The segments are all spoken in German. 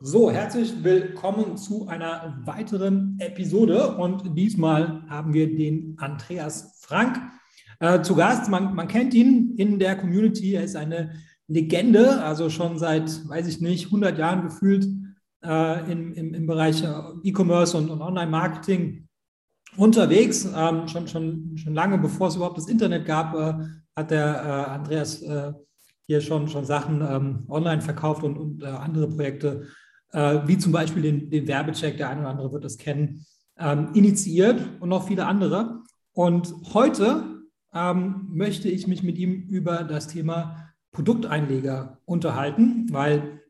So, herzlich willkommen zu einer weiteren Episode und diesmal haben wir den Andreas Frank äh, zu Gast. Man, man, kennt ihn in der Community, er ist eine Legende, also schon seit, weiß ich nicht, 100 Jahren gefühlt äh, im, im, im, Bereich äh, E-Commerce und, und Online-Marketing unterwegs. Ähm, schon, schon, schon lange bevor es überhaupt das Internet gab, äh, hat der äh, Andreas äh, hier schon, schon Sachen ähm, online verkauft und, und andere Projekte äh, wie zum Beispiel den, den, Werbecheck, der eine oder andere wird es kennen, ähm, initiiert und noch viele andere. Und heute ähm, möchte ich mich mit ihm über das Thema Produkteinleger unterhalten, weil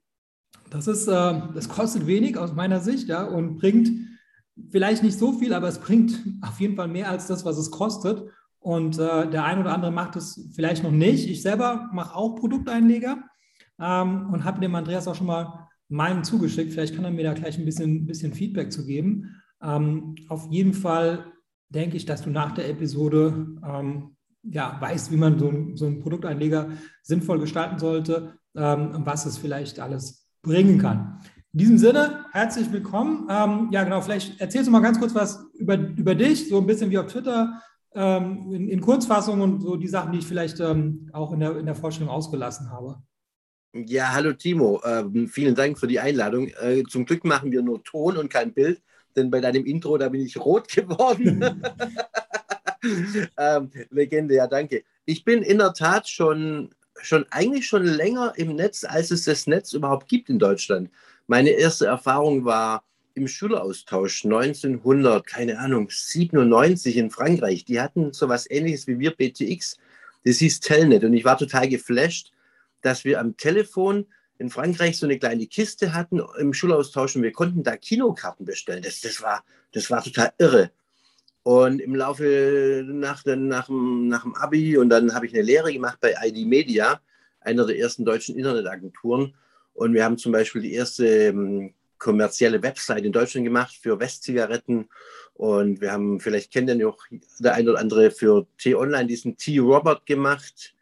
das ist, äh, das kostet wenig aus meiner Sicht ja, und bringt vielleicht nicht so viel, aber es bringt auf jeden Fall mehr als das, was es kostet. Und äh, der ein oder andere macht es vielleicht noch nicht. Ich selber mache auch Produkteinleger ähm, und habe dem Andreas auch schon mal meinen zugeschickt. Vielleicht kann er mir da gleich ein bisschen, bisschen Feedback zu geben. Ähm, auf jeden Fall denke ich, dass du nach der Episode ähm, ja, weißt, wie man so, so einen Produkteinleger sinnvoll gestalten sollte ähm, was es vielleicht alles bringen kann. In diesem Sinne, herzlich willkommen. Ähm, ja, genau, vielleicht erzählst du mal ganz kurz was über, über dich, so ein bisschen wie auf Twitter, ähm, in, in, Kurzfassung und so die Sachen, die ich vielleicht ähm, auch in der, in der Vorstellung ausgelassen habe. Ja, hallo Timo, ähm, vielen Dank für die Einladung. Äh, zum Glück machen wir nur Ton und kein Bild, denn bei deinem Intro, da bin ich rot geworden. ähm, Legende, ja, danke. Ich bin in der Tat schon, schon eigentlich schon länger im Netz, als es das Netz überhaupt gibt in Deutschland. Meine erste Erfahrung war im Schüleraustausch 1900, keine Ahnung, 97 in Frankreich. Die hatten so was ähnliches wie wir, BTX. Das hieß Telnet und ich war total geflasht dass wir am Telefon in Frankreich so eine kleine Kiste hatten im Schulaustausch und wir konnten da Kinokarten bestellen. Das, das, war, das war total irre. Und im Laufe nach, nach, nach dem Abi und dann habe ich eine Lehre gemacht bei ID Media, einer der ersten deutschen Internetagenturen. Und wir haben zum Beispiel die erste ähm, kommerzielle Website in Deutschland gemacht für Westzigaretten. Und wir haben, vielleicht kennt ihr auch der ein oder andere für T-Online diesen T-Robert gemacht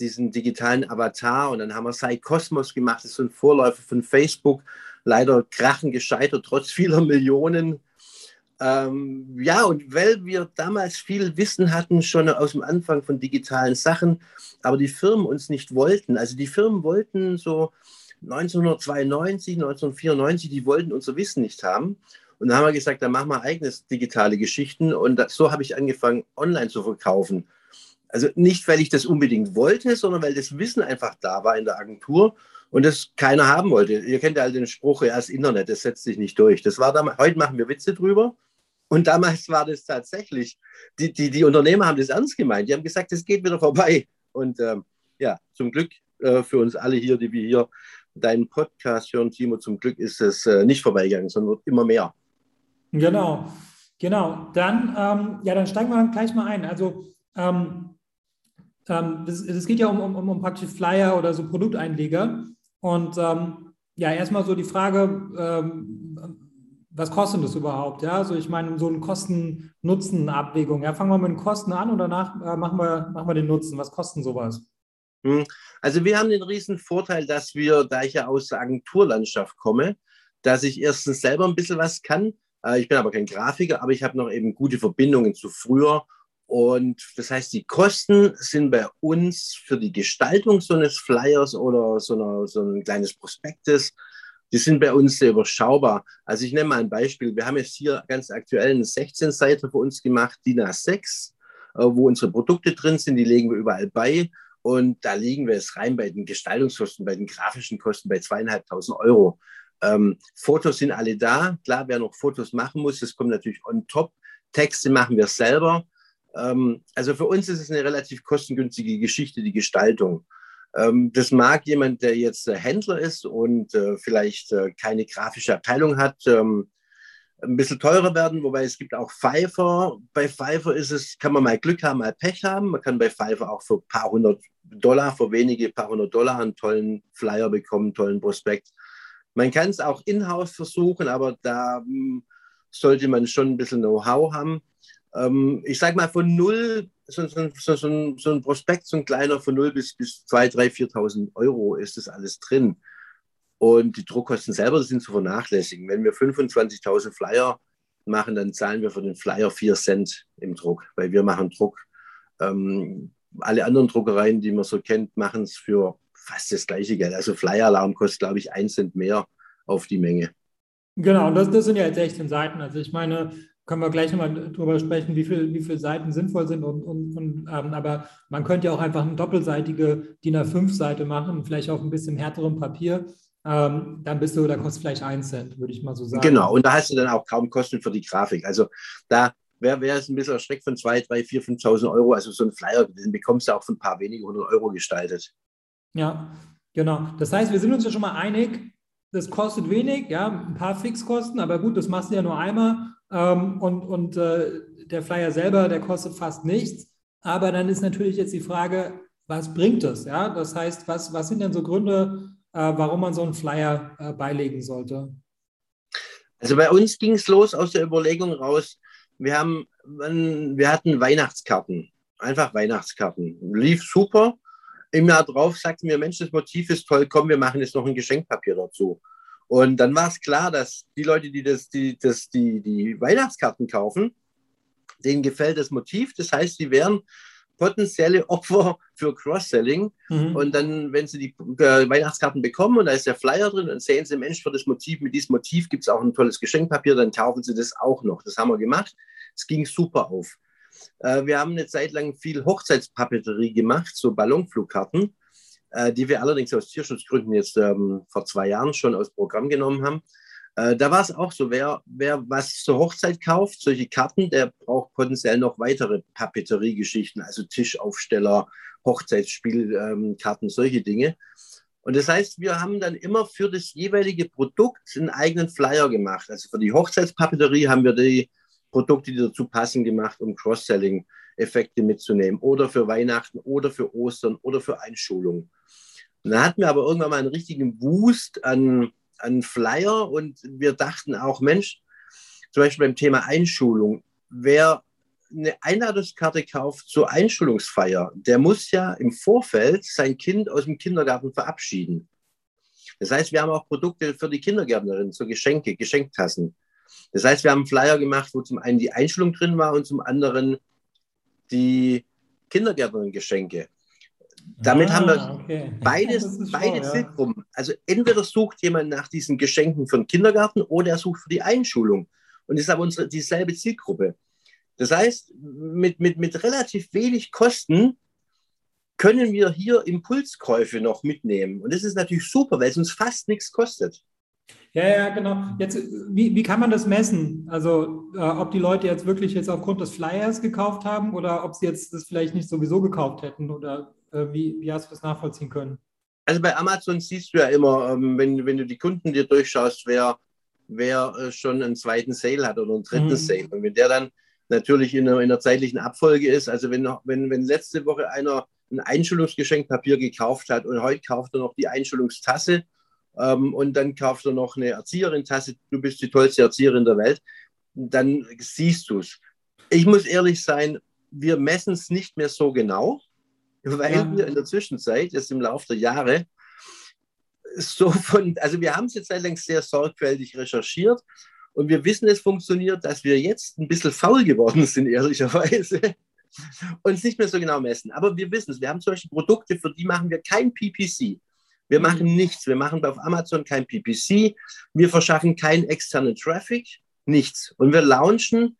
diesen digitalen Avatar und dann haben wir Sai Cosmos gemacht, das ist so ein Vorläufer von Facebook, leider krachen gescheitert, trotz vieler Millionen. Ähm, ja, und weil wir damals viel Wissen hatten, schon aus dem Anfang von digitalen Sachen, aber die Firmen uns nicht wollten. Also die Firmen wollten so 1992, 1994, die wollten unser Wissen nicht haben. Und dann haben wir gesagt, dann machen wir eigenes digitale Geschichten. Und so habe ich angefangen, online zu verkaufen. Also nicht, weil ich das unbedingt wollte, sondern weil das Wissen einfach da war in der Agentur und das keiner haben wollte. Ihr kennt ja all den Spruch, ja, das Internet, das setzt sich nicht durch. Das war damals, heute machen wir Witze drüber. Und damals war das tatsächlich, die, die, die Unternehmer haben das ernst gemeint. Die haben gesagt, es geht wieder vorbei. Und ähm, ja, zum Glück äh, für uns alle hier, die wir hier deinen Podcast hören, Timo, zum Glück ist es äh, nicht vorbeigegangen, sondern wird immer mehr. Genau, genau. Dann, ähm, ja, dann steigen wir gleich mal ein. Also ähm, ähm, das, das, geht ja um, um, um praktisch Flyer oder so Produkteinleger. Und ähm, ja, erstmal so die Frage, ähm, was kostet das überhaupt? Ja, also ich meine, so eine Kosten-Nutzen-Abwägung. Ja, fangen wir mit den Kosten an und danach äh, machen, wir, machen wir den Nutzen. Was kostet sowas? Hm, also wir haben den riesen Vorteil, dass wir, da ich ja aus der Agenturlandschaft komme, dass ich erstens selber ein bisschen was kann. Äh, ich bin aber kein Grafiker, aber ich habe noch eben gute Verbindungen zu früher und das heißt, die Kosten sind bei uns für die Gestaltung so eines Flyers oder so, eine, so ein kleines Prospektes, die sind bei uns sehr überschaubar. Also ich nenne mal ein Beispiel. Wir haben jetzt hier ganz aktuell eine 16-Seite für uns gemacht, DIN A6, äh, wo unsere Produkte drin sind, die legen wir überall bei. Und da liegen wir jetzt rein bei den Gestaltungskosten, bei den grafischen Kosten bei zweieinhalbtausend Euro. Ähm, Fotos sind alle da. Klar, wer noch Fotos machen muss, das kommt natürlich on top. Texte machen wir selber. Ähm, also für uns ist es eine relativ kostengünstige Geschichte, die Gestaltung. Ähm, das mag jemand, der jetzt Händler ist und äh, vielleicht äh, keine grafische Abteilung hat, ähm, ein bisschen teurer werden, wobei es gibt auch Pfeiffer. Bei Pfeiffer ist es, kann man mal Glück haben, mal Pech haben. Man kann bei Pfeiffer auch für ein paar hundert Dollar, für wenige paar hundert Dollar einen tollen Flyer bekommen, einen tollen Prospekt. Man kann es auch in-house versuchen, aber da hm, sollte man schon ein bisschen Know-how haben ähm, ich sage mal von null, so, so, so, so, ein Prospekt, so ein kleiner von null bis, bis 2.000, 3.000, 4.000 Euro ist das alles drin. Und die Druckkosten selber sind zu vernachlässigen. Wenn wir 25.000 Flyer machen, dann zahlen wir für den Flyer 4 Cent im Druck, weil wir machen Druck. Ähm, alle anderen Druckereien, die man so kennt, machen es für fast das gleiche Geld. Also Flyer-Alarm kostet, glaube ich, 1 Cent mehr auf die Menge. Genau, und das, das sind ja jetzt 16 Seiten. Also ich meine, können wir gleich nochmal drüber sprechen, wie, viel, wie viele Seiten sinnvoll sind. Und, und, und ähm, aber man könnte ja auch einfach eine doppelseitige DIN A5-Seite machen, vielleicht auf ein bisschen härterem Papier. Ähm, dann bist du, da kostet vielleicht 1 Cent, würde ich mal so sagen. Genau, und da hast du dann auch kaum Kosten für die Grafik. Also da wäre wär es ein bisschen erschreckt von 2, 3, 4, 5.000 Euro. Also so ein Flyer, den bekommst du auch für ein paar wenige hundert Euro gestaltet. Ja, genau. Das heißt, wir sind uns ja schon mal einig, das kostet wenig, ja, ein paar Fixkosten, aber gut, das machst du ja nur einmal ähm, und, und äh, der Flyer selber, der kostet fast nichts. Aber dann ist natürlich jetzt die Frage, was bringt es? Ja? Das heißt, was, was sind denn so Gründe, äh, warum man so einen Flyer äh, beilegen sollte? Also bei uns ging es los aus der Überlegung raus, wir, haben, wir hatten Weihnachtskarten, einfach Weihnachtskarten. Lief super. Im Jahr drauf sagten wir, Mensch, das Motiv ist toll, komm, wir machen jetzt noch ein Geschenkpapier dazu. Und dann war es klar, dass die Leute, die das, die, das, die, die Weihnachtskarten kaufen, denen gefällt das Motiv. Das heißt, sie wären potenzielle Opfer für Cross-Selling. Mhm. Und dann, wenn sie die äh, Weihnachtskarten bekommen und da ist der Flyer drin, dann sehen sie, Mensch, für das Motiv, mit diesem Motiv gibt es auch ein tolles Geschenkpapier, dann kaufen sie das auch noch. Das haben wir gemacht. Es ging super auf. Äh, wir haben eine Zeit lang viel Hochzeitspapeterie gemacht, so Ballonflugkarten, äh, die wir allerdings aus Tierschutzgründen jetzt ähm, vor zwei Jahren schon aus Programm genommen haben. Äh, da war es auch so, wer, wer was zur Hochzeit kauft, solche Karten, der braucht potenziell noch weitere Papeteriegeschichten, also Tischaufsteller, Hochzeitsspielkarten, ähm, solche Dinge. Und das heißt, wir haben dann immer für das jeweilige Produkt einen eigenen Flyer gemacht. Also für die Hochzeitspapeterie haben wir die Produkte, die dazu passen, gemacht, um Cross-Selling-Effekte mitzunehmen. Oder für Weihnachten oder für Ostern oder für Einschulung. Und dann hatten wir aber irgendwann mal einen richtigen Wust an, an Flyer und wir dachten auch, Mensch, zum Beispiel beim Thema Einschulung, wer eine Einladungskarte kauft zur Einschulungsfeier, der muss ja im Vorfeld sein Kind aus dem Kindergarten verabschieden. Das heißt, wir haben auch Produkte für die Kindergärtnerin, so Geschenke, Geschenktassen. Das heißt, wir haben Flyer gemacht, wo zum einen die Einstellung drin war und zum anderen die Kindergärtnerin-Geschenke. Damit ah, haben wir okay. beides, beide schlau, Zielgruppen. Ja. Also entweder sucht jemand nach diesen Geschenken für den Kindergarten oder er sucht für die Einschulung. Und das ist aber unsere, dieselbe Zielgruppe. Das heißt, mit, mit, mit relativ wenig Kosten können wir hier Impulskäufe noch mitnehmen. Und das ist natürlich super, weil es uns fast nichts kostet. Ja, ja, genau. Jetzt, wie, wie kann man das messen? Also, äh, ob die Leute jetzt wirklich jetzt aufgrund des Flyers gekauft haben oder ob sie jetzt das vielleicht nicht sowieso gekauft hätten oder wie, wie hast du das nachvollziehen können? Also bei Amazon siehst du ja immer, ähm, wenn, wenn du die Kunden dir durchschaust, wer, wer äh, schon einen zweiten Sale hat oder einen dritten mhm. Sale. Und wenn der dann natürlich in einer, in einer zeitlichen Abfolge ist, also wenn, wenn, wenn letzte Woche einer ein Einschulungsgeschenkpapier gekauft hat und heute kauft er noch die Einschulungstasse, ähm, und dann kaufst du noch eine Erzieherin-Tasse, du bist die tollste Erzieherin der Welt, dann siehst du es. Ich muss ehrlich sein, wir messen es nicht mehr so genau, weil ja. wir in der Zwischenzeit, jetzt im Laufe der Jahre, so von, also wir haben es jetzt allerdings sehr sorgfältig recherchiert und wir wissen, es funktioniert, dass wir jetzt ein bisschen faul geworden sind, ehrlicherweise, und es nicht mehr so genau messen. Aber wir wissen es, wir haben zum Beispiel Produkte, für die machen wir kein PPC. Wir mhm. machen nichts. Wir machen auf Amazon kein PPC. Wir verschaffen keinen externen Traffic. Nichts. Und wir launchen,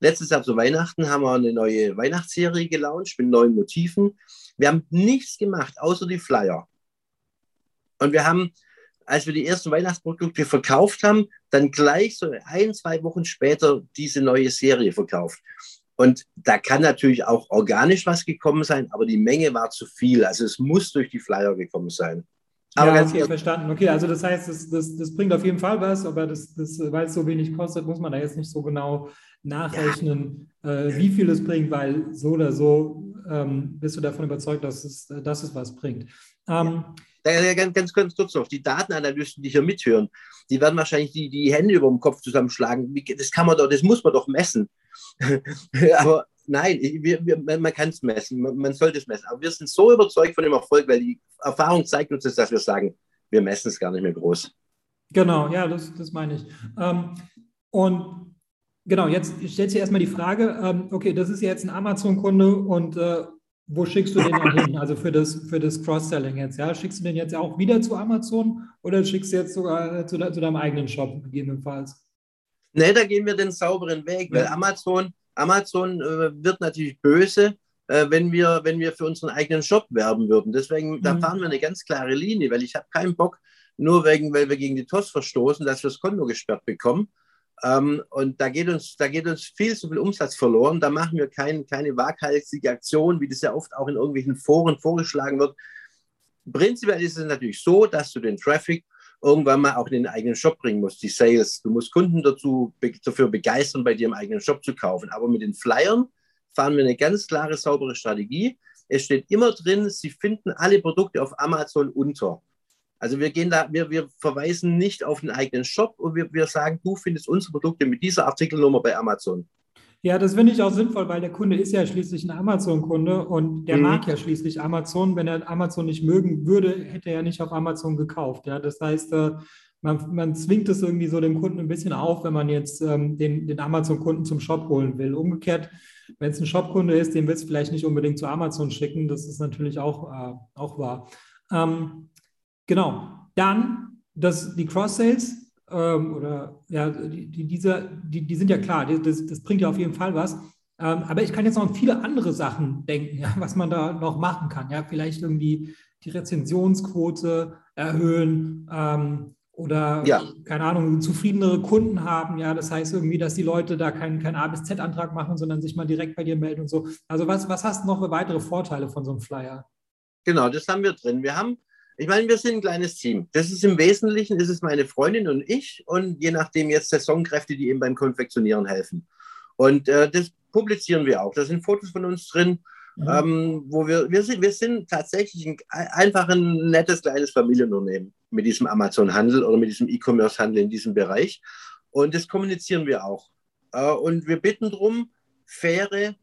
letztes Jahr zu Weihnachten haben wir eine neue Weihnachtsserie gelauncht mit neuen Motiven. Wir haben nichts gemacht, außer die Flyer. Und wir haben, als wir die ersten Weihnachtsprodukte verkauft haben, dann gleich so ein, zwei Wochen später diese neue Serie verkauft. Und da kann natürlich auch organisch was gekommen sein, aber die Menge war zu viel. Also es muss durch die Flyer gekommen sein. Aber ja, okay, verstanden. Okay, also das heißt, das, das, das bringt auf jeden Fall was, aber das, das, weil es so wenig kostet, muss man da jetzt nicht so genau nachrechnen, ja. äh, wie viel es bringt, weil so oder so ähm, bist du davon überzeugt, dass es, dass es was bringt. Ähm, ja, ganz, ganz, ganz kurz noch, die Datenanalysten, die hier mithören, die werden wahrscheinlich die, die Hände über dem Kopf zusammenschlagen. Das kann man doch, das muss man doch messen. aber nein, wir, wir, man kann es messen, man, man sollte es messen. Aber wir sind so überzeugt von dem Erfolg, weil die Erfahrung zeigt uns das, dass wir sagen, wir messen es gar nicht mehr groß. Genau, ja, das, das meine ich. Ähm, und genau, jetzt stellt sich erstmal die Frage, ähm, okay, das ist jetzt ein Amazon-Kunde und äh, wo schickst du den dann hin? Also für das, für das Cross-Selling jetzt, ja? Schickst du den jetzt auch wieder zu Amazon oder schickst du jetzt sogar zu, zu deinem eigenen Shop gegebenenfalls? Nee, da gehen wir den sauberen Weg, weil Amazon, Amazon äh, wird natürlich böse, äh, wenn, wir, wenn wir für unseren eigenen Shop werben würden. Deswegen, mhm. da fahren wir eine ganz klare Linie, weil ich habe keinen Bock, nur wegen, weil wir gegen die TOS verstoßen, dass wir das Konto gesperrt bekommen. Ähm, und da geht, uns, da geht uns viel zu viel Umsatz verloren. Da machen wir kein, keine waghalsige Aktion, wie das ja oft auch in irgendwelchen Foren vorgeschlagen wird. Prinzipiell ist es natürlich so, dass du den Traffic irgendwann mal auch in den eigenen Shop bringen musst, die Sales. Du musst Kunden dazu, dafür begeistern, bei dir im eigenen Shop zu kaufen. Aber mit den Flyern fahren wir eine ganz klare, saubere Strategie. Es steht immer drin, sie finden alle Produkte auf Amazon unter. Also wir gehen da, wir, wir verweisen nicht auf den eigenen Shop und wir, wir sagen, du findest unsere Produkte mit dieser Artikelnummer bei Amazon. Ja, das finde ich auch sinnvoll, weil der Kunde ist ja schließlich ein Amazon-Kunde und der mhm. mag ja schließlich Amazon. Wenn er Amazon nicht mögen würde, hätte er nicht auf Amazon gekauft. Ja, das heißt, äh, man, man zwingt es irgendwie so dem Kunden ein bisschen auf, wenn man jetzt ähm, den, den Amazon-Kunden zum Shop holen will. Umgekehrt, wenn es ein Shop-Kunde ist, den willst du vielleicht nicht unbedingt zu Amazon schicken. Das ist natürlich auch, äh, auch wahr. Ähm, Genau. Dann das, die Cross-Sales ähm, oder ja, die, die, diese, die, die sind ja klar, das, das bringt ja auf jeden Fall was. Ähm, aber ich kann jetzt noch an viele andere Sachen denken, ja, was man da noch machen kann. Ja, vielleicht irgendwie die Rezensionsquote erhöhen ähm, oder ja. keine Ahnung, zufriedenere Kunden haben. Ja, das heißt irgendwie, dass die Leute da keinen kein A bis Z-Antrag machen, sondern sich mal direkt bei dir melden und so. Also was, was hast du noch für weitere Vorteile von so einem Flyer? Genau, das haben wir drin. Wir haben ich meine, wir sind ein kleines Team. Das ist im Wesentlichen, ist es meine Freundin und ich und je nachdem jetzt Saisonkräfte, die eben beim Konfektionieren helfen. Und äh, das publizieren wir auch. Da sind Fotos von uns drin, mhm. ähm, wo wir, wir sind, wir sind tatsächlich ein, einfach ein nettes kleines Familienunternehmen mit diesem Amazon-Handel oder mit diesem E-Commerce-Handel in diesem Bereich. Und das kommunizieren wir auch. Äh, und wir bitten darum, faire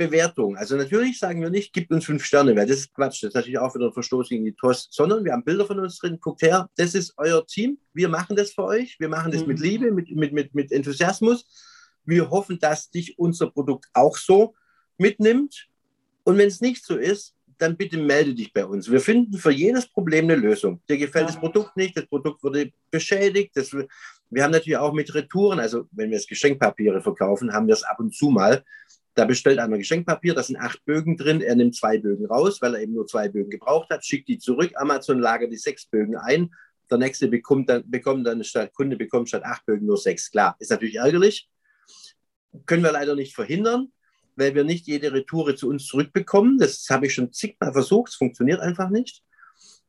Bewertung. Also natürlich sagen wir nicht, gibt uns fünf Sterne, weil das ist Quatsch. Das ist natürlich auch wieder ein Verstoß gegen die TOS, sondern wir haben Bilder von uns drin. Guckt her, das ist euer Team. Wir machen das für euch. Wir machen das mhm. mit Liebe, mit, mit, mit, mit Enthusiasmus. Wir hoffen, dass dich unser Produkt auch so mitnimmt. Und wenn es nicht so ist, dann bitte melde dich bei uns. Wir finden für jedes Problem eine Lösung. Dir gefällt ja. das Produkt nicht, das Produkt wurde beschädigt. Das, wir haben natürlich auch mit Retouren, also wenn wir jetzt Geschenkpapiere verkaufen, haben wir es ab und zu mal, da bestellt einer Geschenkpapier, da sind acht Bögen drin. Er nimmt zwei Bögen raus, weil er eben nur zwei Bögen gebraucht hat, schickt die zurück. Amazon lagert die sechs Bögen ein. Der nächste bekommt dann, bekommt dann statt Kunde bekommt statt acht Bögen nur sechs. Klar, ist natürlich ärgerlich. Können wir leider nicht verhindern, weil wir nicht jede Retoure zu uns zurückbekommen. Das habe ich schon zigmal versucht. Es funktioniert einfach nicht.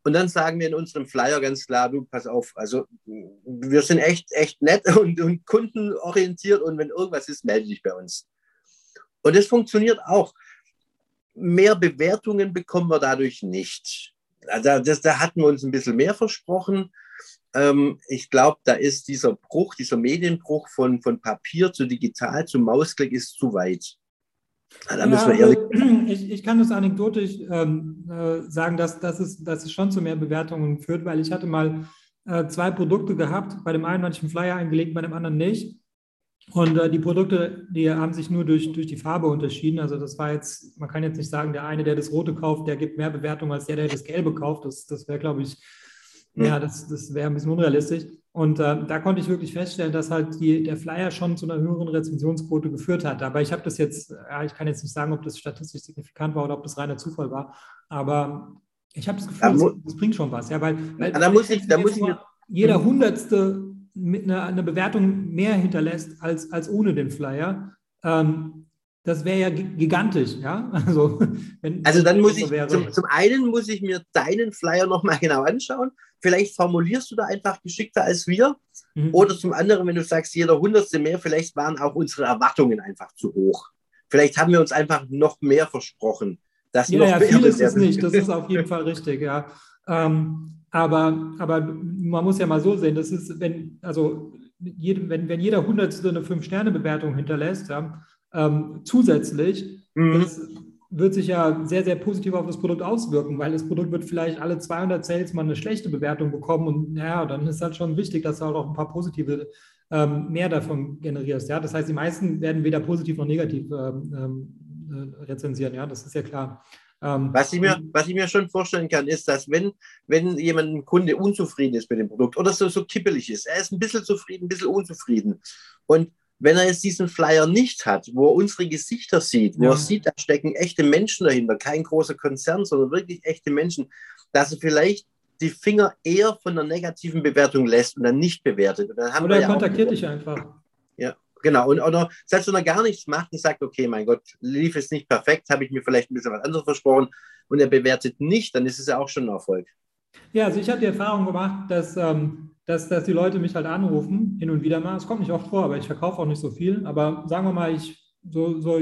Und dann sagen wir in unserem Flyer ganz klar, du, pass auf, also wir sind echt, echt nett und, und kundenorientiert und wenn irgendwas ist, melde dich bei uns. Und es funktioniert auch. Mehr Bewertungen bekommen wir dadurch nicht. Also das, da hatten wir uns ein bisschen mehr versprochen. Ähm, ich glaube, da ist dieser Bruch, dieser Medienbruch von, von Papier zu digital zu Mausklick ist zu weit. Da ja, müssen wir ehrlich also, ich, ich, kann das anekdotisch ähm, äh, sagen, dass, dass, es, dass es schon zu mehr Bewertungen führt, weil ich hatte mal äh, zwei Produkte gehabt. Bei dem einen hatte ich einen Flyer eingelegt, bei dem anderen nicht. Und äh, die Produkte, die haben sich nur durch, durch die Farbe unterschieden. Also das war jetzt, man kann jetzt nicht sagen, der eine, der das Rote kauft, der gibt mehr Bewertung als der, der das Gelbe kauft. Das, das wäre, glaube ich, hm. ja, das, das wäre ein bisschen unrealistisch. Und äh, da konnte ich wirklich feststellen, dass halt die, der Flyer schon zu einer höheren Rezensionsquote geführt hat. Aber ich habe das jetzt, ja, ich kann jetzt nicht sagen, ob das statistisch signifikant war oder ob das reiner Zufall war. Aber ich habe das Gefühl, das, das, bringt schon was. Ja, weil, weil da muss ich, da muss ich jeder hm. Hundertste mit einer, einer Bewertung mehr hinterlässt als, als ohne den Flyer, ähm, das wäre ja gigantisch, ja. Also, wenn, also dann muss ich, zum, zum, einen muss ich mir deinen Flyer nochmal genau anschauen. Vielleicht formulierst du da einfach geschickter als wir. Mhm. Oder zum anderen, wenn du sagst, jeder Hundertste mehr, vielleicht waren auch unsere Erwartungen einfach zu hoch. Vielleicht haben wir uns einfach noch mehr versprochen. Dass ja, noch ja, viel ist es nicht. Das ist auf jeden Fall richtig, ja. Ähm, aber, aber man muss ja mal so sehen, das ist, wenn, also jede, wenn, wenn jeder Hundertste eine Fünf-Sterne-Bewertung hinterlässt, ja, ähm, zusätzlich, mhm. das, wird sich ja sehr, sehr positiv auf das Produkt auswirken, weil das Produkt wird vielleicht alle 200 Sales mal eine schlechte Bewertung bekommen und ja, dann ist halt schon wichtig, dass du halt auch ein paar positive ähm, mehr davon generierst. Ja, das heißt, die meisten werden weder positiv noch negativ ähm, ähm äh, rezensieren. Ja, das ist ja klar. Ähm, was, ich mir, was ich mir schon vorstellen kann, ist, dass wenn, wenn jemand, ein Kunde unzufrieden ist mit dem Produkt oder so, so kippelig ist, er ist ein bisschen zufrieden, ein bisschen unzufrieden und wenn er jetzt diesen Flyer nicht hat, wo er unsere Gesichter sieht, wo ja. er sieht, da stecken echte Menschen dahinter, kein großer Konzern, sondern wirklich echte Menschen, dass er vielleicht die Finger eher von der negativen Bewertung lässt und dann nicht bewertet. Dann oder er ja kontaktiert dich einfach. Ja, genau. Und, oder selbst wenn er gar nichts macht und sagt, okay, mein Gott, lief es nicht perfekt, habe ich mir vielleicht ein bisschen was anderes versprochen und er bewertet nicht, dann ist es ja auch schon ein Erfolg. Ja, also ich habe die Erfahrung gemacht, dass ähm, dass, dass die Leute mich halt anrufen, hin und wieder mal. Es kommt nicht oft vor, aber ich verkaufe auch nicht so viel. Aber sagen wir mal, ich so, so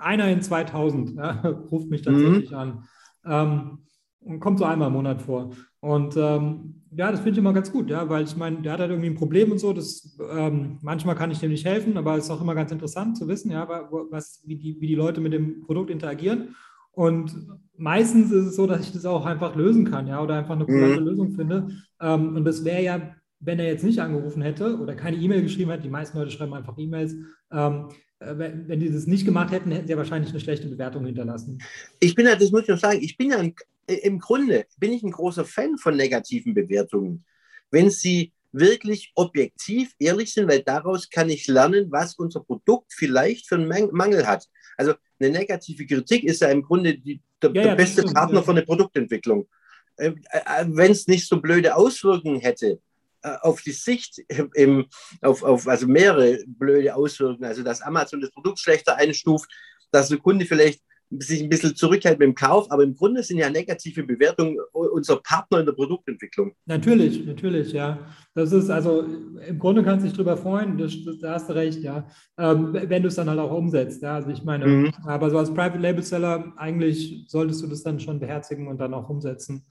einer in 2000 ja, ruft mich tatsächlich mhm. an. Ähm, und kommt so einmal im Monat vor. Und ähm, ja, das finde ich immer ganz gut, ja, weil ich meine, der hat halt irgendwie ein Problem und so. Das, ähm, manchmal kann ich dem nicht helfen, aber es ist auch immer ganz interessant zu wissen, ja, was, wie, die, wie die Leute mit dem Produkt interagieren. Und meistens ist es so, dass ich das auch einfach lösen kann, ja, oder einfach eine coole mhm. Lösung finde. Ähm, und das wäre ja wenn er jetzt nicht angerufen hätte oder keine E-Mail geschrieben hätte, die meisten Leute schreiben einfach E-Mails, ähm, äh, wenn, wenn die das nicht gemacht hätten, hätten sie ja wahrscheinlich eine schlechte Bewertung hinterlassen. Ich bin ja, das muss ich noch sagen, ich bin ja ein, im Grunde bin ich ein großer Fan von negativen Bewertungen. Wenn sie wirklich objektiv ehrlich sind, weil daraus kann ich lernen, was unser Produkt vielleicht für einen Mangel hat. Also eine negative Kritik ist ja im Grunde die, der, ja, der beste stimmt, Partner ja. für eine Produktentwicklung. Äh, äh, wenn es nicht so blöde Auswirkungen hätte, äh, auf die Sicht, im, auf, auf, also mehrere blöde Auswirkungen, also dass Amazon das Produkt schlechter einstuft, dass der Kunde vielleicht sich ein bisschen zurückhält mit dem Kauf, aber im Grunde sind ja negative Bewertungen unser Partner in der Produktentwicklung. Natürlich, natürlich, ja. Das ist also, im Grunde kannst du dich darüber freuen, das, das, da hast du recht, ja. Ähm, wenn du es dann halt auch umsetzt, ja. Also ich meine, mhm. aber so als Private Label Seller, eigentlich solltest du das dann schon beherzigen und dann auch umsetzen.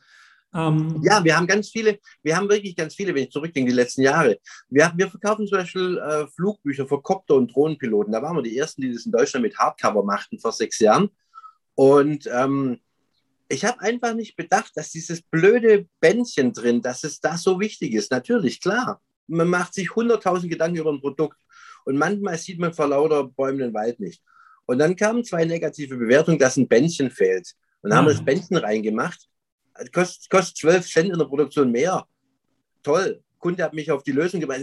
Ähm, ja, wir haben ganz viele, wir haben wirklich ganz viele, wenn ich zurückdenke, die letzten Jahre. Wir, wir verkaufen zum Beispiel äh, Flugbücher für Copter- und Drohnenpiloten. Da waren wir die Ersten, die das in Deutschland mit Hardcover machten vor sechs Jahren. Und ähm, ich habe einfach nicht bedacht, dass dieses blöde Bändchen drin, dass es da so wichtig ist. Natürlich, klar. Man macht sich hunderttausend Gedanken über ein Produkt und manchmal sieht man vor lauter Bäumen den Wald nicht. Und dann kamen zwei negative Bewertungen, dass ein Bändchen fehlt. Und dann haben wir das Bändchen reingemacht kostet, kostet 12 Cent in der Produktion mehr. Toll. Kunde hat mich auf die Lösung gebracht.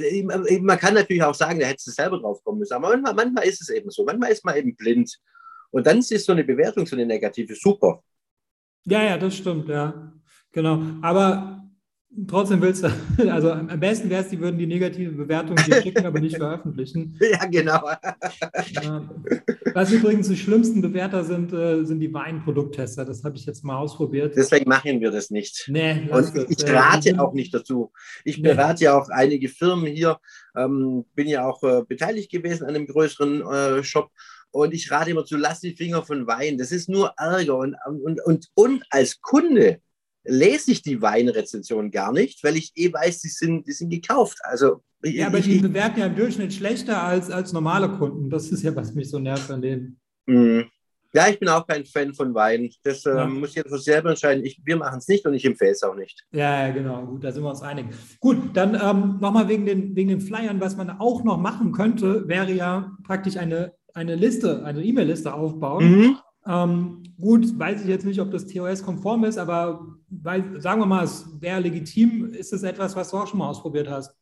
Man kann natürlich auch sagen, da hättest du selber drauf kommen müssen. Aber manchmal, manchmal ist es eben so. Manchmal ist man eben blind. Und dann ist so eine Bewertung, so eine negative, super. Ja, ja, das stimmt, ja. Genau. Aber Trotzdem willst du, also am besten wäre es, die würden die negative Bewertung dir schicken, aber nicht veröffentlichen. Ja, genau. Was übrigens die schlimmsten Bewerter sind, äh, sind die Weinprodukttester. Das habe ich jetzt mal ausprobiert. Deswegen machen wir das nicht. Nee, Und ich, ich rate äh, auch nicht dazu. Ich berate ja auch einige Firmen hier, ähm, bin ja auch äh, beteiligt gewesen an einem größeren äh, Shop. Und ich rate immer zu, lass die Finger von Wein. Das ist nur Ärger. Und, und, und, und als Kunde lese ich die Weinrezensionen gar nicht, weil ich eh weiß, die sind, die sind gekauft. Also, ja, aber die bewerten ja im Durchschnitt schlechter als, als normale Kunden. Das ist ja, was mich so nervt an denen. Mhm. Ja, ich bin auch kein Fan von Wein. Das äh, ja. muss jeder selber entscheiden. Ich, wir machen es nicht und ich empfehle es auch nicht. Ja, genau. Gut, da sind wir uns einig. Gut, dann ähm, nochmal wegen den, wegen den Flyern. Was man auch noch machen könnte, wäre ja praktisch eine, eine Liste, eine E-Mail-Liste aufbauen. Mhm. Ähm, gut, weiß ich jetzt nicht, ob das TOS-konform ist, aber weil, sagen wir mal, es wäre legitim. Ist es etwas, was du auch schon mal ausprobiert hast?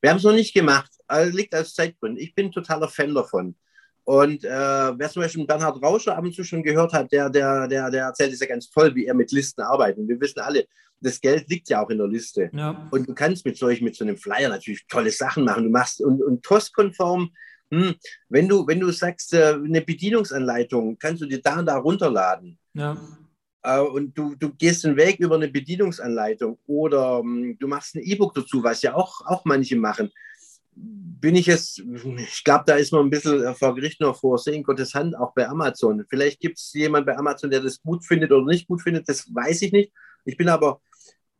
Wir haben es noch nicht gemacht. Also liegt als Zeitgrund. Ich bin totaler Fan davon. Und äh, wer zum Beispiel Bernhard Rauscher ab und zu schon gehört hat, der, der, der, der erzählt es ja ganz toll, wie er mit Listen arbeitet. wir wissen alle, das Geld liegt ja auch in der Liste. Ja. Und du kannst mit solch, mit so einem Flyer natürlich tolle Sachen machen. Du machst und, und TOS-konform hm, wenn, du, wenn du sagst, äh, eine Bedienungsanleitung, kannst du dir da und da runterladen. Ja. Äh, und du, du gehst den Weg über eine Bedienungsanleitung oder ähm, du machst ein E-Book dazu, was ja auch, auch manche machen. Bin ich jetzt, ich glaube, da ist man ein bisschen äh, vor Gericht noch vor Sehen Gottes Hand, auch bei Amazon. Vielleicht gibt es jemanden bei Amazon, der das gut findet oder nicht gut findet, das weiß ich nicht. Ich bin aber,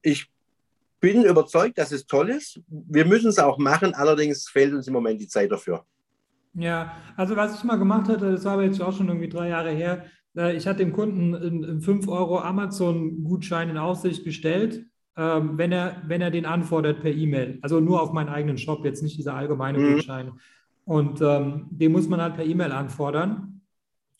ich bin überzeugt, dass es toll ist. Wir müssen es auch machen, allerdings fehlt uns im Moment die Zeit dafür. Ja, also was ich mal gemacht hatte, das war aber jetzt auch schon irgendwie drei Jahre her, Äh, ich hatte dem Kunden einen 5 Euro Amazon-Gutschein in Aussicht gestellt, ähm, wenn, er, wenn er den anfordert per E-Mail. Also nur auf meinen eigenen Shop, jetzt nicht dieser allgemeine mhm. Gutschein. Und ähm, den muss man halt per E-Mail anfordern.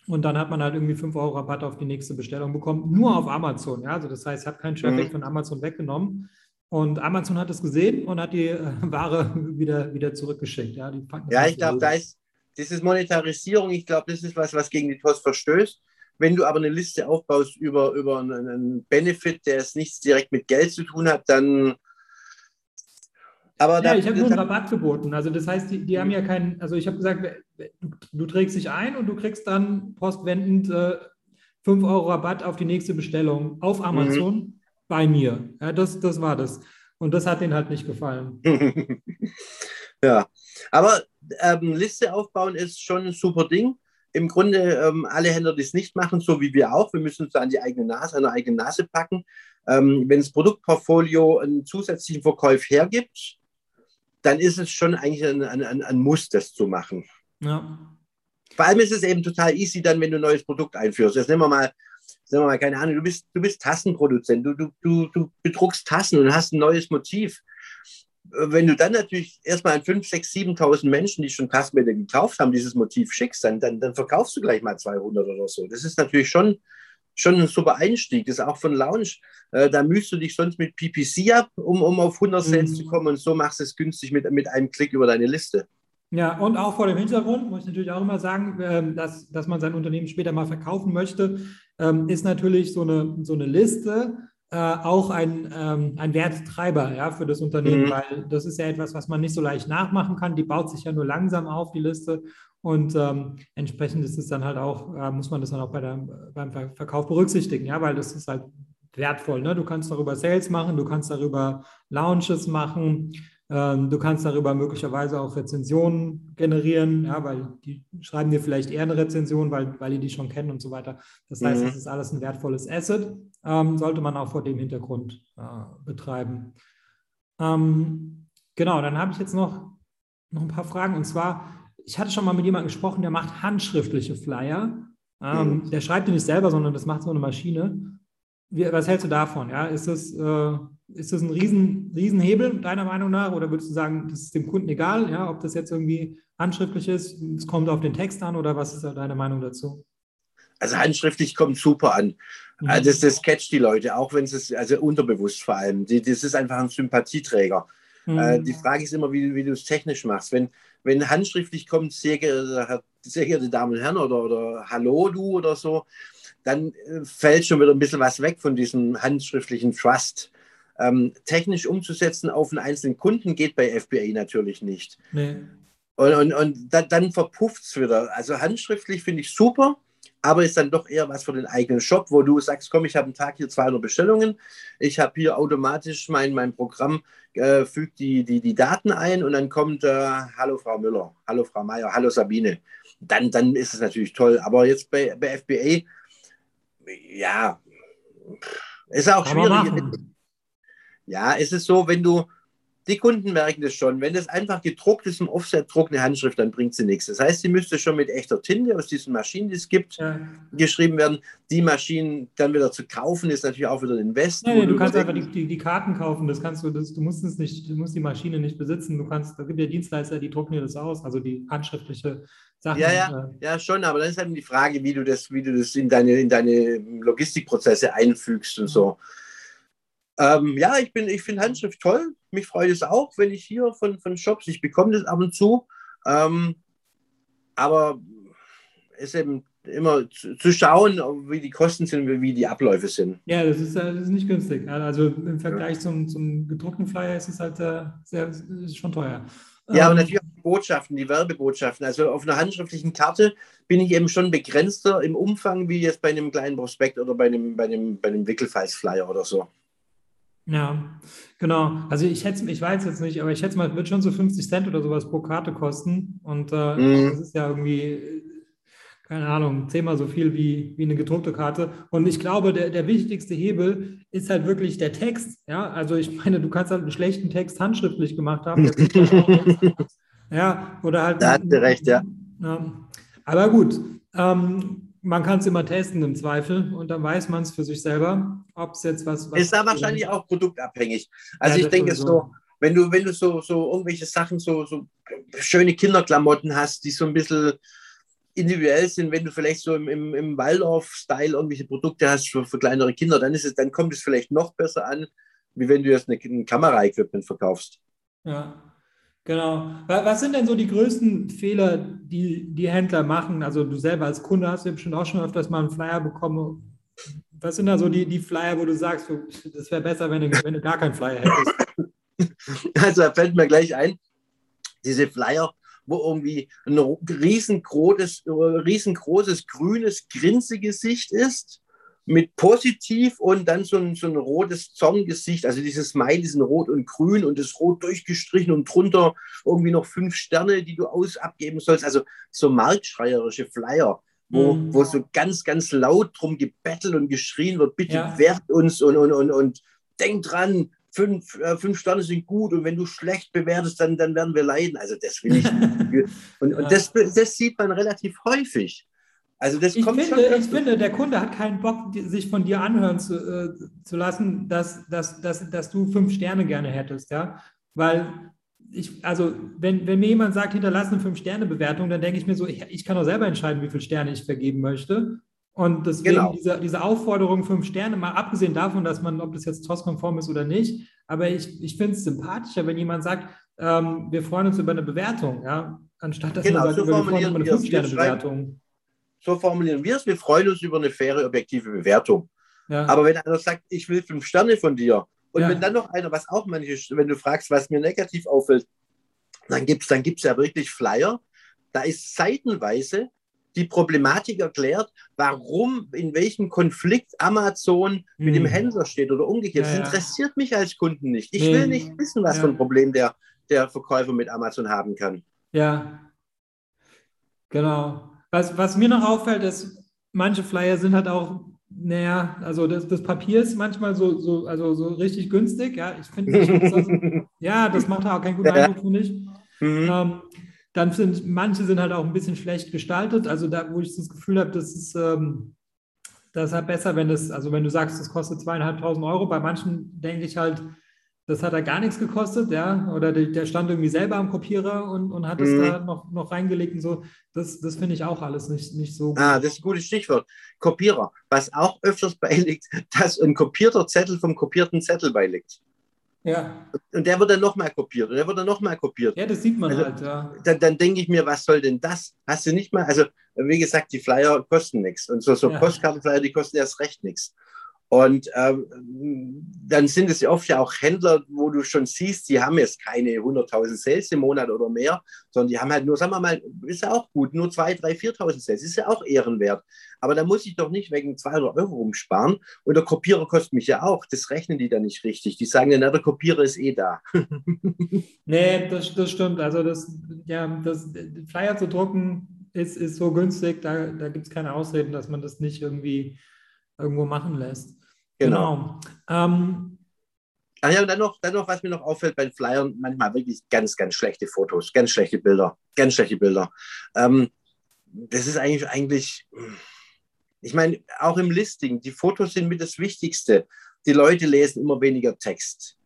Und dann hat man halt irgendwie 5 Euro Rabatt auf die nächste Bestellung bekommen, nur auf Amazon. Ja? Also das heißt, ich habe keinen Traffic mhm. von Amazon weggenommen. Und Amazon hat es gesehen und hat die äh, Ware wieder, wieder zurückgeschickt. Ja, ja ich glaube, da ist dieses Monetarisierung, ich glaube, das ist was, was gegen die TOS verstößt. Wenn du aber eine Liste aufbaust über, über einen Benefit, der es nichts direkt mit Geld zu tun hat, dann. Aber ja, ich habe nur einen Rabatt geboten. Also das heißt, die, die haben ja keinen, also ich habe gesagt, du, du, trägst dich ein und du kriegst dann postwendend äh, 5 Euro Rabatt auf die nächste Bestellung auf Amazon mhm. bei mir. Ja, das, das war das. Und das hat denen halt nicht gefallen. ja, aber ähm, Liste aufbauen ist schon ein super Ding im Grunde ähm, alle Händler, die es nicht machen, so wie wir auch, wir müssen uns an die eigene Nase, an die eigene Nase packen. Ähm, wenn das Produktportfolio einen zusätzlichen Verkauf hergibt, dann ist es schon eigentlich ein, ein, ein Muss, das zu machen. Ja. Vor allem ist es eben total easy dann, wenn du ein neues Produkt einführst. Jetzt nehmen wir mal, nehmen wir mal keine Ahnung, du bist, du bist Tassenproduzent, du, du, du, du bedruckst Tassen und hast ein neues Motiv wenn du dann natürlich erstmal an 5, 6, 7.000 Menschen, die schon Passbilder gekauft haben, dieses Motiv schickst, dann, dann, dann verkaufst du gleich mal 200 oder so. Das ist natürlich schon, schon ein super Einstieg. Das ist auch von Lounge. Äh, da mühst du dich sonst mit PPC ab, um, um auf 100 Sales mhm. zu kommen und so machst du es günstig mit, mit einem Klick über deine Liste. Ja, und auch vor dem Hintergrund muss ich natürlich auch immer sagen, ähm, dass, dass man sein Unternehmen später mal verkaufen möchte, ähm, ist natürlich so eine, so eine Liste äh, auch ein, ähm, ein Werttreiber ja, für das Unternehmen, mhm. weil das ist ja etwas, was man nicht so leicht nachmachen kann. Die baut sich ja nur langsam auf, die Liste. Und ähm, entsprechend ist es dann halt auch, äh, muss man das dann auch bei der, beim Verkauf berücksichtigen, ja, weil das ist halt wertvoll. Ne? Du kannst darüber Sales machen, du kannst darüber Launches machen, ähm, du kannst darüber möglicherweise auch Rezensionen generieren, ja, weil die schreiben dir vielleicht eher eine Rezension, weil, weil die die schon kennen und so weiter. Das heißt, mhm. das ist alles ein wertvolles Asset, ähm, sollte man auch vor dem Hintergrund äh, betreiben. Ähm, genau, dann habe ich jetzt noch, noch ein paar Fragen und zwar, ich hatte schon mal mit jemandem gesprochen, der macht handschriftliche Flyer. Ähm, mhm. Der schreibt die nicht selber, sondern das macht so eine Maschine. Wie, was hältst du davon? Ja, ist das, äh, ist das ein riesen, Riesenhebel deiner Meinung nach oder würdest du sagen, das ist dem Kunden egal, ja, ob das jetzt irgendwie handschriftlich ist, es kommt auf den Text an oder was ist deine Meinung dazu? Also handschriftlich kommt super an. Mhm. Also das, das catcht die Leute, auch wenn es, also unterbewusst vor allem. Die, das ist einfach ein Sympathieträger. Mhm. Äh, die Frage ist immer, wie, wie du es technisch machst. Wenn, wenn handschriftlich kommt, sehr geehrte, sehr geehrte Damen und Herren oder, oder Hallo du oder so, dann äh, fällt schon wieder ein bisschen was weg von diesem handschriftlichen Trust. Ähm, technisch umzusetzen auf einen einzelnen Kunden geht bei FBA natürlich nicht. Nee. Und, und, und da, dann verpufft es wieder. Also handschriftlich finde ich super, aber ist dann doch eher was für den eigenen Shop, wo du sagst, komm, ich habe einen Tag hier 200 Bestellungen, ich habe hier automatisch mein, mein Programm, äh, fügt die, die, die Daten ein und dann kommt, äh, hallo Frau Müller, hallo Frau Meier, hallo Sabine. Dann, dann ist es natürlich toll. Aber jetzt bei, bei FBA, ja, ist auch schwierig. Ja, es ist so, wenn du, die Kunden merken das schon, wenn das einfach gedruckt ist im Offset-Druck, eine Handschrift, dann bringt sie nichts. Das heißt, sie müsste schon mit echter Tinte aus diesen Maschinen, die es gibt, ja. geschrieben werden. Die Maschinen dann wieder zu kaufen, ist natürlich auch wieder ein Invest. Nee, du, kannst einfach die, die, die, Karten kaufen, das kannst du, das, du musst es nicht, du musst die Maschine nicht besitzen. Du kannst, da gibt ja Dienstleister, die drucken dir das aus, also die handschriftliche Sachen. Ja, ja, äh, ja, schon, aber dann ist halt die Frage, wie du das, wie du das in deine, in deine Logistikprozesse einfügst und so. Ähm, ja, ich, ich finde Handschrift toll. Mich freut es auch, wenn ich hier von, von Shops, ich bekomme das ab und zu. Ähm, aber es ist eben immer zu, zu, schauen, wie die Kosten sind, wie die Abläufe sind. Ja, das ist, das ist nicht günstig. Also im Vergleich ja. zum, zum gedruckten Flyer ist es halt äh, sehr, ist schon teuer. Ja, aber ähm, natürlich auch die Botschaften, die Werbebotschaften. Also auf einer handschriftlichen Karte bin ich eben schon begrenzter im Umfang wie jetzt bei einem kleinen Prospekt oder bei einem, bei einem, bei einem Wickelfalzflyer oder so. Ja, genau. Also ich hätte, ich weiß jetzt nicht, aber ich schätze mal, wird schon so 50 Cent oder sowas pro Karte kosten. Und äh, mhm. das ist ja irgendwie, keine Ahnung, zehnmal so viel wie, wie eine gedruckte Karte. Und ich glaube, der, der wichtigste Hebel ist halt wirklich der Text. Ja, also ich meine, du kannst halt einen schlechten Text handschriftlich gemacht haben. ja, oder halt. Da hast du recht, ja. ja. Aber gut. Ähm, man kann es immer testen im Zweifel und dann weiß man es für sich selber, ob es jetzt was, was Ist da wahrscheinlich auch produktabhängig. Also Ja, ich denke so, wenn du, wenn du so, so irgendwelche Sachen, so, so schöne Kinderklamotten hast, die so ein bisschen individuell sind, wenn du vielleicht so im, im, im Waldorf-Style irgendwelche Produkte hast für, für kleinere Kinder, dann ist es, dann kommt es vielleicht noch besser an, wie wenn du jetzt eine, ein Kamera-Equipment verkaufst. Ja, genau. Wa- Was sind denn so die größten Fehler, die die Händler machen? Also du selber als Kunde hast ja bestimmt auch schon öfters mal einen Flyer bekommen. Was sind da so die, die Flyer, wo du sagst, das wäre besser, wenn du, wenn du gar keinen Flyer hättest? Also da fällt mir gleich ein, diese Flyer, wo irgendwie ein riesengroßes, riesengroßes grünes Grinsegesicht ist, mit positiv und dann so ein, so ein rotes Zorngesicht, also dieses Smiley sind rot und grün und das rot durchgestrichen und drunter irgendwie noch fünf Sterne, die du aus abgeben sollst. Also so marktschreierische Flyer, wo, Mhm. wo so ganz, ganz laut drum gebettelt und geschrien wird, bitte Ja. wehrt uns und, und, und, und denkt dran, fünf, äh, fünf Sterne sind gut und wenn du schlecht bewertest, dann, dann werden wir leiden. Also das will ich. Und, Ja. und das, das sieht man relativ häufig. Also das Ich kommt finde, schon. ich finde, der Kunde hat keinen Bock, sich von dir anhören zu, äh, zu lassen, dass, dass, dass, dass du fünf Sterne gerne hättest, ja. Weil ich, also, wenn, wenn mir jemand sagt, hinterlass eine Fünf-Sterne-Bewertung, dann denke ich mir so, ich, ich kann doch selber entscheiden, wie viele Sterne ich vergeben möchte. Und deswegen Genau. diese, diese Aufforderung, fünf Sterne, mal abgesehen davon, dass man, ob das jetzt TOS-konform ist oder nicht, aber ich, ich finde es sympathischer, wenn jemand sagt, ähm, wir freuen uns über eine Bewertung, ja, anstatt dass Genau, man sagt, so wir freuen uns über eine Fünf-Sterne-Bewertung. So formulieren wir es. Wir freuen uns über eine faire, objektive Bewertung. Ja. Aber wenn einer sagt, ich will fünf Sterne von dir, und Ja. wenn dann noch einer, was auch manche, wenn du fragst, was mir negativ auffällt, dann gibt es dann gibt's ja wirklich Flyer. Da ist seitenweise die Problematik erklärt, warum, in welchem Konflikt Amazon mit dem Mhm. Händler steht oder umgekehrt. Ja, das interessiert mich als Kunden nicht. Ich Nee. will nicht wissen, was für ein Problem der, der Verkäufer mit Amazon haben kann. Ja, genau. Was, was mir noch auffällt, ist, manche Flyer sind halt auch, naja, also das, das Papier ist manchmal so, so, also so richtig günstig. Ja, ich finde, ja, das macht auch keinen guten. Eindruck, finde ich. Mhm. Ähm, dann sind manche sind halt auch ein bisschen schlecht gestaltet. Also da, wo ich das Gefühl habe, das ist, ähm, das ist halt besser, wenn das, also wenn du sagst, das kostet zweieinhalbtausend Euro. Bei manchen denke ich halt, das hat ja gar nichts gekostet, ja. Oder der, der stand irgendwie selber am Kopierer und, und hat das Mhm. da noch, noch reingelegt und so. Das, das finde ich auch alles nicht, nicht so gut. Ah, das ist ein gutes Stichwort. Kopierer. Was auch öfters beiliegt, dass ein kopierter Zettel vom kopierten Zettel beiliegt. Ja. Und der wird dann nochmal kopiert und der wird dann nochmal kopiert. ja, das sieht man Also- halt, ja. Dann, dann denke ich mir, was soll denn das? Hast du nicht mal, also wie gesagt, die Flyer kosten nichts. Und so, so Ja. Postkartenflyer, die kosten erst recht nichts. Und ähm, dann sind es ja oft ja auch Händler, wo du schon siehst, die haben jetzt keine 100.000 Sales im Monat oder mehr, sondern die haben halt nur, sagen wir mal, ist ja auch gut, nur 2.000, 3.000, 4.000 Sales, ist ja auch ehrenwert. Aber da muss ich doch nicht wegen 200 Euro rumsparen. Und der Kopierer kostet mich ja auch. Das rechnen die dann nicht richtig. Die sagen ja, na, der Kopierer ist eh da. Nee, das, das stimmt. Also das, ja, das Flyer zu drucken ist, ist so günstig, da, da gibt es keine Ausreden, dass man das nicht irgendwie irgendwo machen lässt. Genau. Ähm, Ach ja, und dann noch, dann noch, was mir noch auffällt bei den Flyern, manchmal wirklich ganz, ganz schlechte Fotos, ganz schlechte Bilder, ganz schlechte Bilder. Ähm, das ist eigentlich, eigentlich, ich meine, auch im Listing, die Fotos sind mit das Wichtigste. Die Leute lesen immer weniger Text.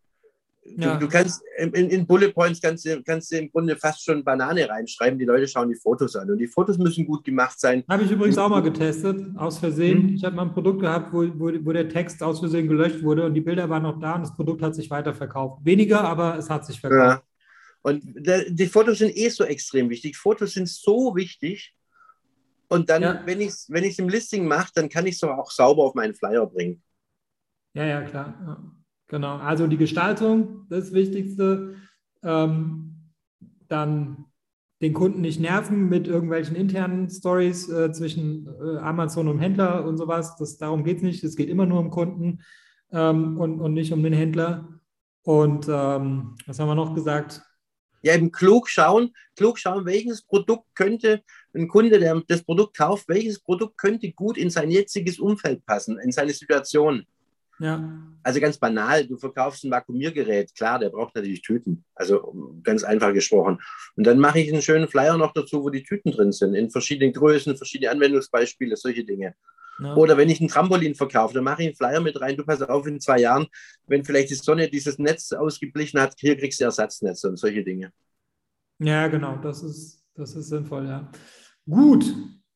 Du, Ja. du kannst in, in Bullet Points kannst, du- kannst du im Grunde fast schon Banane reinschreiben. Die Leute schauen die Fotos an und die Fotos müssen gut gemacht sein. Habe ich übrigens auch mal getestet, aus Versehen. Mhm. Ich habe mal ein Produkt gehabt, wo, wo, wo der Text aus Versehen gelöscht wurde und die Bilder waren noch da und das Produkt hat sich weiterverkauft. Weniger, aber es hat sich verkauft. Ja. Und die Fotos sind eh so extrem wichtig. Fotos sind so wichtig. Und dann, Ja. wenn ich es wenn ich's im Listing mache, dann kann ich es auch sauber auf meinen Flyer bringen. Ja, ja, klar. Genau. Also die Gestaltung, das Wichtigste. Ähm, dann den Kunden nicht nerven mit irgendwelchen internen Stories äh, zwischen äh, Amazon und Händler und sowas. Das, darum geht es nicht. Es geht immer nur um Kunden ähm, und, und nicht um den Händler. Und ähm, was haben wir noch gesagt? Ja, eben klug schauen, klug schauen, welches Produkt könnte ein Kunde, der das Produkt kauft, welches Produkt könnte gut in sein jetziges Umfeld passen, in seine Situation. Ja. Also ganz banal, du verkaufst ein Vakuumiergerät, klar, der braucht natürlich Tüten. Also ganz einfach gesprochen. Und dann mache ich einen schönen Flyer noch dazu, wo die Tüten drin sind, in verschiedenen Größen, verschiedene Anwendungsbeispiele, solche Dinge. Ja. Oder wenn ich ein Trampolin verkaufe, dann mache ich einen Flyer mit rein. Du pass auf, in zwei Jahren, wenn vielleicht die Sonne dieses Netz ausgeblichen hat, hier kriegst du Ersatznetze und solche Dinge. Ja, genau, das ist, das ist sinnvoll, ja. Gut,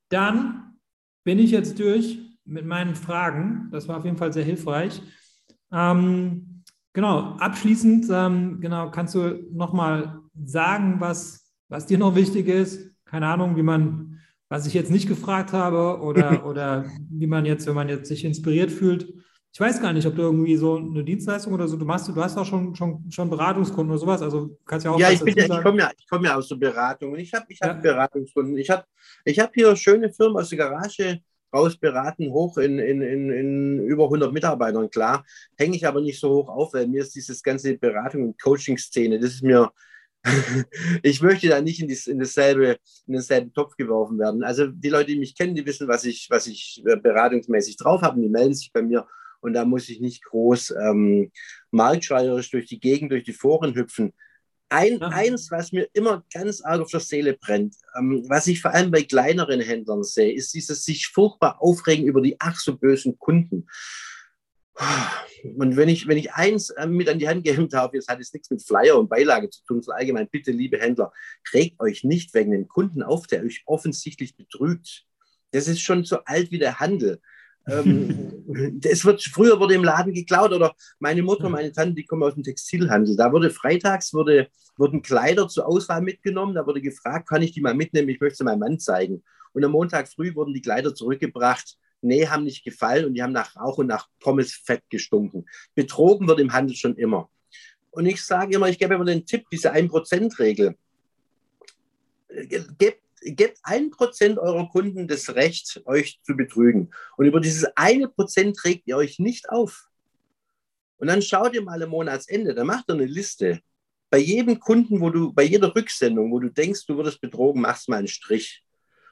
dann bin ich jetzt durch mit meinen Fragen. Das war auf jeden Fall sehr hilfreich. Ähm, genau, abschließend, ähm, genau, kannst du nochmal sagen, was, was dir noch wichtig ist? Keine Ahnung, wie man, was ich jetzt nicht gefragt habe oder, oder wie man jetzt, wenn man jetzt sich inspiriert fühlt. Ich weiß gar nicht, ob du irgendwie so eine Dienstleistung oder so, du machst, du hast auch schon, schon, schon Beratungskunden oder sowas, also kannst ja auch. Ja, ich, bin ja, ich komme ja, komm ja aus der Beratung und ich habe ich hab ja. Beratungskunden. Ich habe ich hab hier schöne Firmen aus der Garage, raus beraten, hoch in, in, in, in über 100 Mitarbeitern, klar. Hänge ich aber nicht so hoch auf, weil mir ist dieses ganze Beratung- und Coaching-Szene, das ist mir, ich möchte da nicht in, dies, in, dasselbe, in denselben Topf geworfen werden. Also die Leute, die mich kennen, die wissen, was ich, was ich äh, beratungsmäßig drauf habe, die melden sich bei mir und da muss ich nicht groß ähm, marktschreierisch durch die Gegend, durch die Foren hüpfen. Ein, ja. Eins, was mir immer ganz arg auf der Seele brennt, ähm, was ich vor allem bei kleineren Händlern sehe, ist dieses sich furchtbar aufregen über die ach so bösen Kunden. Und wenn ich, wenn ich eins äh, mit an die Hand geben darf, jetzt hat es nichts mit Flyer und Beilage zu tun, sondern allgemein, bitte, liebe Händler, regt euch nicht wegen dem Kunden auf, der euch offensichtlich betrügt. Das ist schon so alt wie der Handel ähm, es wird, früher wurde im Laden geklaut oder meine Mutter, meine Tante, die kommen aus dem Textilhandel. Da wurde freitags wurde, wurden Kleider zur Auswahl mitgenommen. Da wurde gefragt, kann ich die mal mitnehmen? Ich möchte sie meinem Mann zeigen. Und am Montag früh wurden die Kleider zurückgebracht. Nee, haben nicht gefallen und die haben nach Rauch und nach Pommesfett gestunken. Betrogen wird im Handel schon immer. Und ich sage immer, ich gebe immer den Tipp, diese 1%-Regel. Gebt gebt ein Prozent eurer Kunden das Recht, euch zu betrügen. Und über dieses eine Prozent trägt ihr euch nicht auf. Und dann schaut ihr mal am Monatsende, da macht ihr eine Liste. Bei jedem Kunden, wo du, bei jeder Rücksendung, wo du denkst, du würdest betrogen, machst mal einen Strich.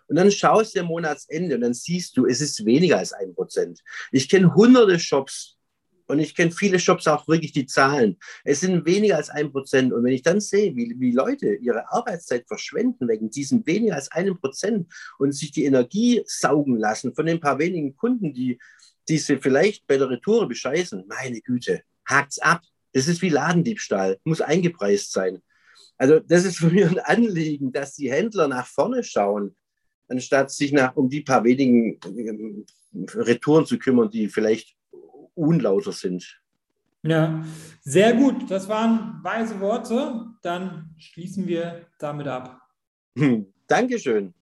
Und dann schaust du am Monatsende und dann siehst du, es ist weniger als ein Prozent. Ich kenne hunderte Shops, und ich kenne viele Shops auch wirklich die Zahlen. Es sind weniger als ein Prozent. Und wenn ich dann sehe, wie, wie Leute ihre Arbeitszeit verschwenden wegen diesem weniger als einem Prozent und sich die Energie saugen lassen von den paar wenigen Kunden, die diese vielleicht bei der Retour bescheißen, meine Güte, hakt's ab. Das ist wie Ladendiebstahl, muss eingepreist sein. Also das ist für mich ein Anliegen, dass die Händler nach vorne schauen, anstatt sich nach, um die paar wenigen ähm, Retouren zu kümmern, die vielleicht unlauter sind. Ja, sehr gut. Das waren weise Worte. Dann schließen wir damit ab. Hm, Dankeschön.